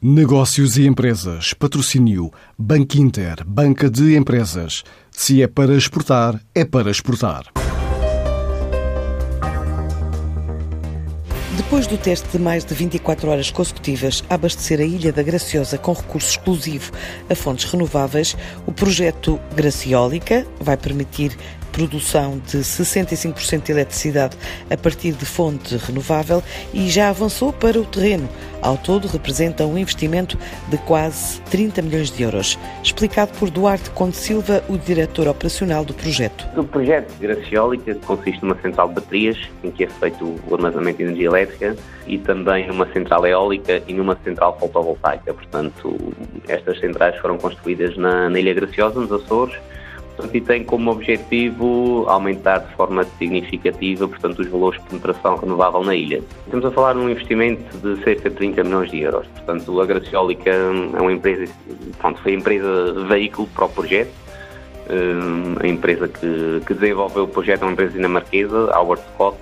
Negócios e empresas. Patrocínio Banco Inter, Banca de Empresas. Se é para exportar, é para exportar. Depois do teste de mais de 24 horas consecutivas a abastecer a Ilha da Graciosa com recurso exclusivo a fontes renováveis, o projeto Graciólica vai permitir produção de 65% de eletricidade a partir de fonte renovável e já avançou para o terreno. Ao todo, representa um investimento de quase 30 milhões de euros. Explicado por Duarte Conde Silva, o diretor operacional do projeto. O projeto Graciólica consiste numa central de baterias, em que é feito o armazenamento de energia elétrica, e também numa central eólica e numa central fotovoltaica. Portanto, estas centrais foram construídas na, na Ilha Graciosa, nos Açores, portanto, e tem como objetivo aumentar de forma significativa, portanto, os valores de penetração renovável na ilha. Estamos a falar de um investimento de cerca de 30 milhões de euros. Portanto, a Graciólica é uma empresa, pronto, foi a empresa veículo para o projeto. Eh, a empresa que, que desenvolveu o projeto é uma empresa dinamarquesa, Howard Scott,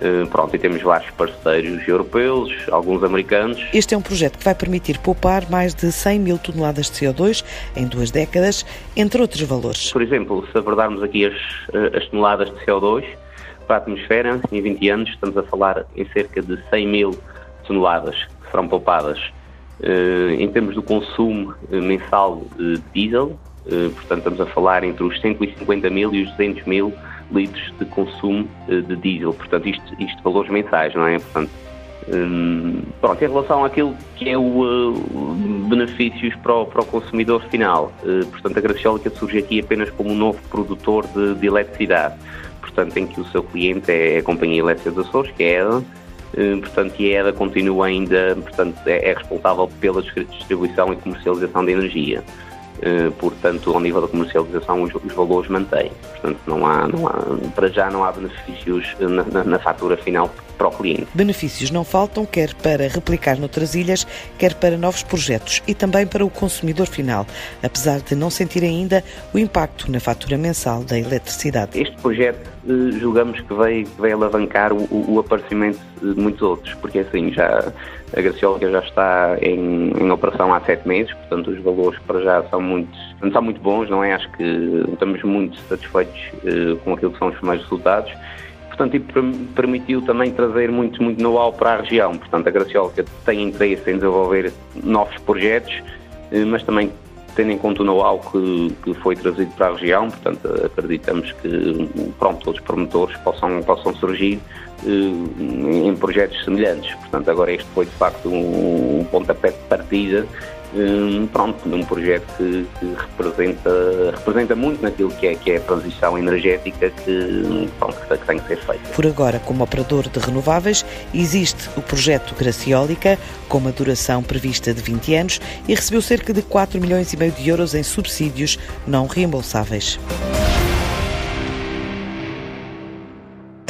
eh, pronto, e temos vários parceiros europeus, alguns americanos. Este é um projeto que vai permitir poupar mais de 100 mil toneladas de CO2 em duas décadas, entre outros valores. Por exemplo, se abordarmos aqui as, eh, as toneladas de CO2 para a atmosfera, em 20 anos estamos a falar em cerca de 100 mil toneladas que serão poupadas. Eh, em termos do consumo mensal de diesel, portanto estamos a falar entre os 150 mil e os 200 mil litros de consumo eh, de diesel. Portanto, isto, isto valores mensais, não é? Portanto, hum, pronto, em relação àquilo que é o uh, benefícios para o, para o consumidor final, uh, portanto, a Graciólica surge aqui apenas como um novo produtor de, de eletricidade, portanto, em que o seu cliente é a Companhia Elétrica dos Açores, que é a EDA, uh, portanto, e a EDA continua ainda, portanto, é, é responsável pela distribuição e comercialização de energia. Eh, portanto, ao nível da comercialização, os, os valores mantêm. Portanto, não há, não há, para já não há benefícios na, na, na fatura final para o cliente. Benefícios não faltam, quer para replicar noutras ilhas, quer para novos projetos e também para o consumidor final, apesar de não sentir ainda o impacto na fatura mensal da eletricidade. Este projeto eh, julgamos que vai, vai alavancar o, o, aparecimento de muitos outros, porque assim já a Graciólica já está em, em, operação há sete meses, portanto os valores para já são muito, são muito bons, não é? Acho que estamos muito satisfeitos uh, com aquilo que são os primeiros resultados portanto, e permitiu também trazer muito, muito know-how para a região. Portanto, a Graciólica tem interesse em desenvolver novos projetos, eh, mas também tendo em conta o know-how que, que, foi trazido para a região, portanto, acreditamos que, pronto, os promotores possam, possam surgir eh, em projetos semelhantes. Portanto, agora este foi, de facto, um, um pontapé de partida um, pronto, num projeto que, que, representa, representa muito naquilo que é, que é a transição energética que, pronto, que tem que ser feita. Por agora, como operador de renováveis, existe o projeto Graciólica, com uma duração prevista de 20 anos e recebeu cerca de 4 milhões e meio de euros em subsídios não reembolsáveis.